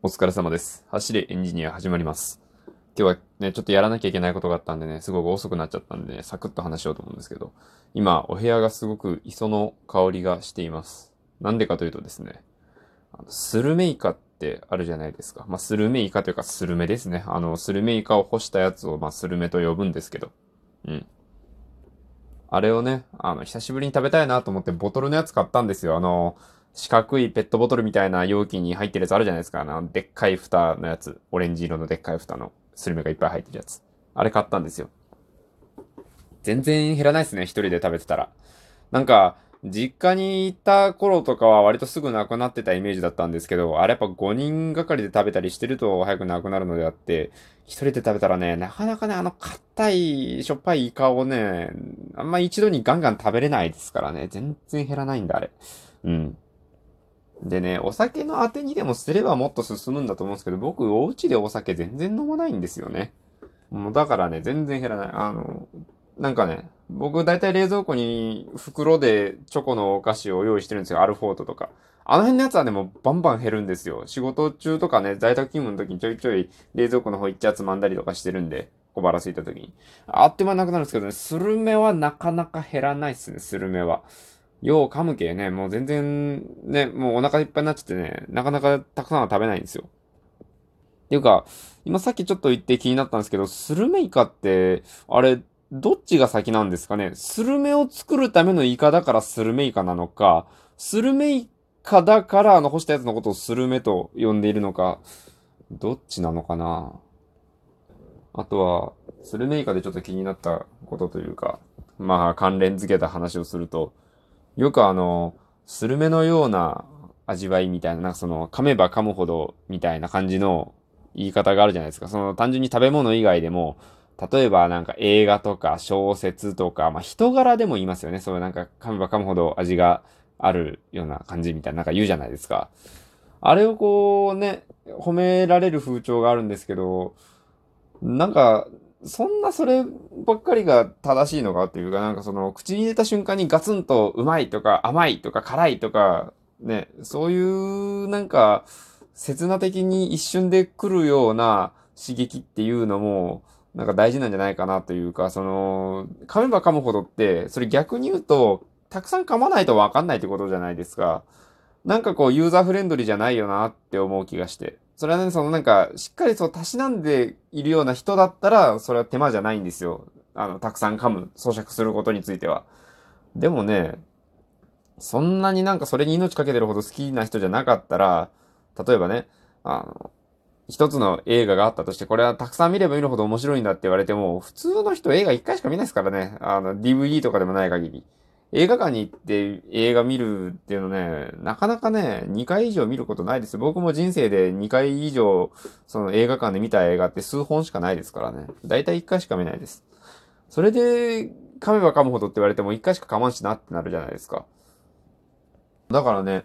お疲れ様です。走れエンジニア始まります。今日はね、ちょっとやらなきゃいけないことがあったんでね、すごく遅くなっちゃったんでね、サクッと話しようと思うんですけど、今、お部屋がすごく磯の香りがしています。なんでかというとですね、あのスルメイカってあるじゃないですか。まあ、スルメイカというかスルメですね。あの、スルメイカを干したやつを、まあ、スルメと呼ぶんですけど、うん。あれをね、あの、久しぶりに食べたいなと思ってボトルのやつ買ったんですよ。あの、四角いペットボトルみたいな容器に入ってるやつあるじゃないですか。あの、でっかい蓋のやつ。オレンジ色のでっかい蓋のスルメがいっぱい入ってるやつ。あれ買ったんですよ。全然減らないですね、一人で食べてたら。なんか、実家にいた頃とかは割とすぐなくなってたイメージだったんですけど、あれやっぱ5人がかりで食べたりしてると早くなくなるのであって、一人で食べたらね、なかなかね、あの硬い、しょっぱいイカをね、あんま一度にガンガン食べれないですからね、全然減らないんだ、あれ。うん。でね、お酒のあてにでもすればもっと進むんだと思うんですけど、僕、お家でお酒全然飲まないんですよね。もうだからね、全然減らない。あの、なんかね、僕大体冷蔵庫に袋でチョコのお菓子を用意してるんですよ。アルフォートとか。あの辺のやつはね、もバンバン減るんですよ。仕事中とかね、在宅勤務の時にちょいちょい冷蔵庫の方行っちゃつまんだりとかしてるんで、小腹空いた時に。あっという間なくなるんですけどね、スルメはなかなか減らないっすね、スルメは。よう噛む系ね、もう全然ね、もうお腹いっぱいになっちゃってね、なかなかたくさんは食べないんですよ。っていうか、今さっきちょっと言って気になったんですけど、スルメイカって、あれ、どっちが先なんですかね？スルメを作るためのイカだからスルメイカなのか、スルメイカだからあの干したやつのことをスルメと呼んでいるのか、どっちなのかな？あとは、スルメイカでちょっと気になったことというか、まあ関連付けた話をすると、よくあの、スルメのような味わいみたいな、なんかその、噛めば噛むほどみたいな感じの言い方があるじゃないですか。その単純に食べ物以外でも、例えばなんか映画とか小説とか、まあ人柄でも言いますよね。そういうなんか噛めば噛むほど味があるような感じみたいな、なんか言うじゃないですか。あれをこうね、褒められる風潮があるんですけど、なんか、そんなそればっかりが正しいのかっていうか、なんかその口に入れた瞬間にガツンとうまいとか甘いとか辛いとか、ね、そういうなんか、刹那的に一瞬で来るような刺激っていうのも、なんか大事なんじゃないかなというか、その、噛めば噛むほどって、それ逆に言うと、たくさん噛まないとわかんないってことじゃないですか。なんかこう、ユーザーフレンドリーじゃないよなって思う気がして。それはね、そのなんか、しっかりそう、たしなんでいるような人だったら、それは手間じゃないんですよ。あの、たくさん噛む、咀嚼することについては。でもね、そんなになんかそれに命かけてるほど好きな人じゃなかったら、例えばね、あの、一つの映画があったとして、これはたくさん見れば見るほど面白いんだって言われても、普通の人映画一回しか見ないですからね。あの、DVD とかでもない限り。映画館に行って映画見るっていうのね、なかなかね、2回以上見ることないです。僕も人生で2回以上、その映画館で見た映画って数本しかないですからね。だいたい1回しか見ないです。それで、噛めば噛むほどって言われても1回しか噛まんしなってなるじゃないですか。だからね、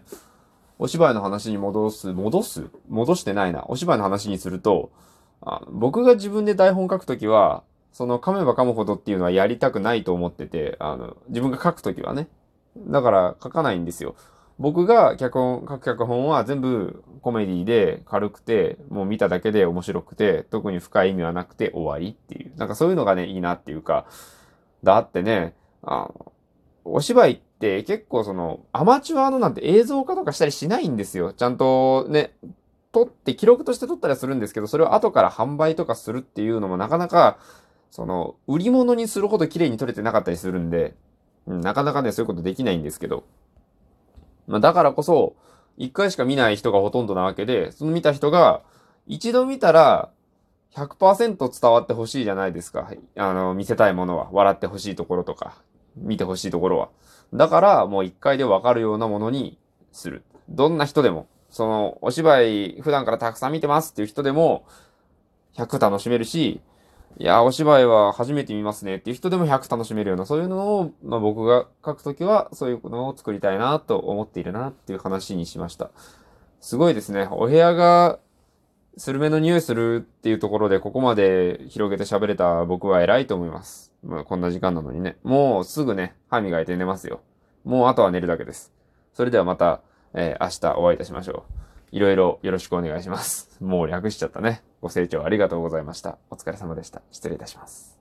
お芝居の話に戻す、戻す？戻してないな。お芝居の話にすると、あ僕が自分で台本書くときは、その噛めば噛むほどっていうのはやりたくないと思ってて、あの、自分が書くときはね。だから書かないんですよ。僕が脚本、書く脚本は全部コメディで軽くて、もう見ただけで面白くて、特に深い意味はなくて終わりっていう。なんかそういうのがね、いいなっていうか、だってね、あの、お芝居って結構その、アマチュアのなんて映像化とかしたりしないんですよ。ちゃんとね、撮って記録として撮ったりはするんですけど、それを後から販売とかするっていうのもなかなか、その、売り物にするほど綺麗に撮れてなかったりするんで、うんなかなかね、そういうことできないんですけど。まあ、だからこそ、一回しか見ない人がほとんどなわけで、その見た人が、一度見たら、100%伝わってほしいじゃないですか。あの、見せたいものは。笑ってほしいところとか、見てほしいところは。だから、もう一回でわかるようなものにする。どんな人でも、その、お芝居普段からたくさん見てますっていう人でも、100楽しめるし、いや、お芝居は初めて見ますねっていう人でも100楽しめるような、そういうのを、まあ、僕が書くときは、そういうのを作りたいなと思っているなっていう話にしました。すごいですね。お部屋が、スルメの匂いするっていうところで、ここまで広げて喋れた僕は偉いと思います。まあ、こんな時間なのにね。もうすぐね、歯磨いて寝ますよ。もうあとは寝るだけです。それではまた、えー明日お会いいたしましょう。いろいろよろしくお願いします。もう略しちゃったね。ご清聴ありがとうございました。お疲れ様でした。失礼いたします。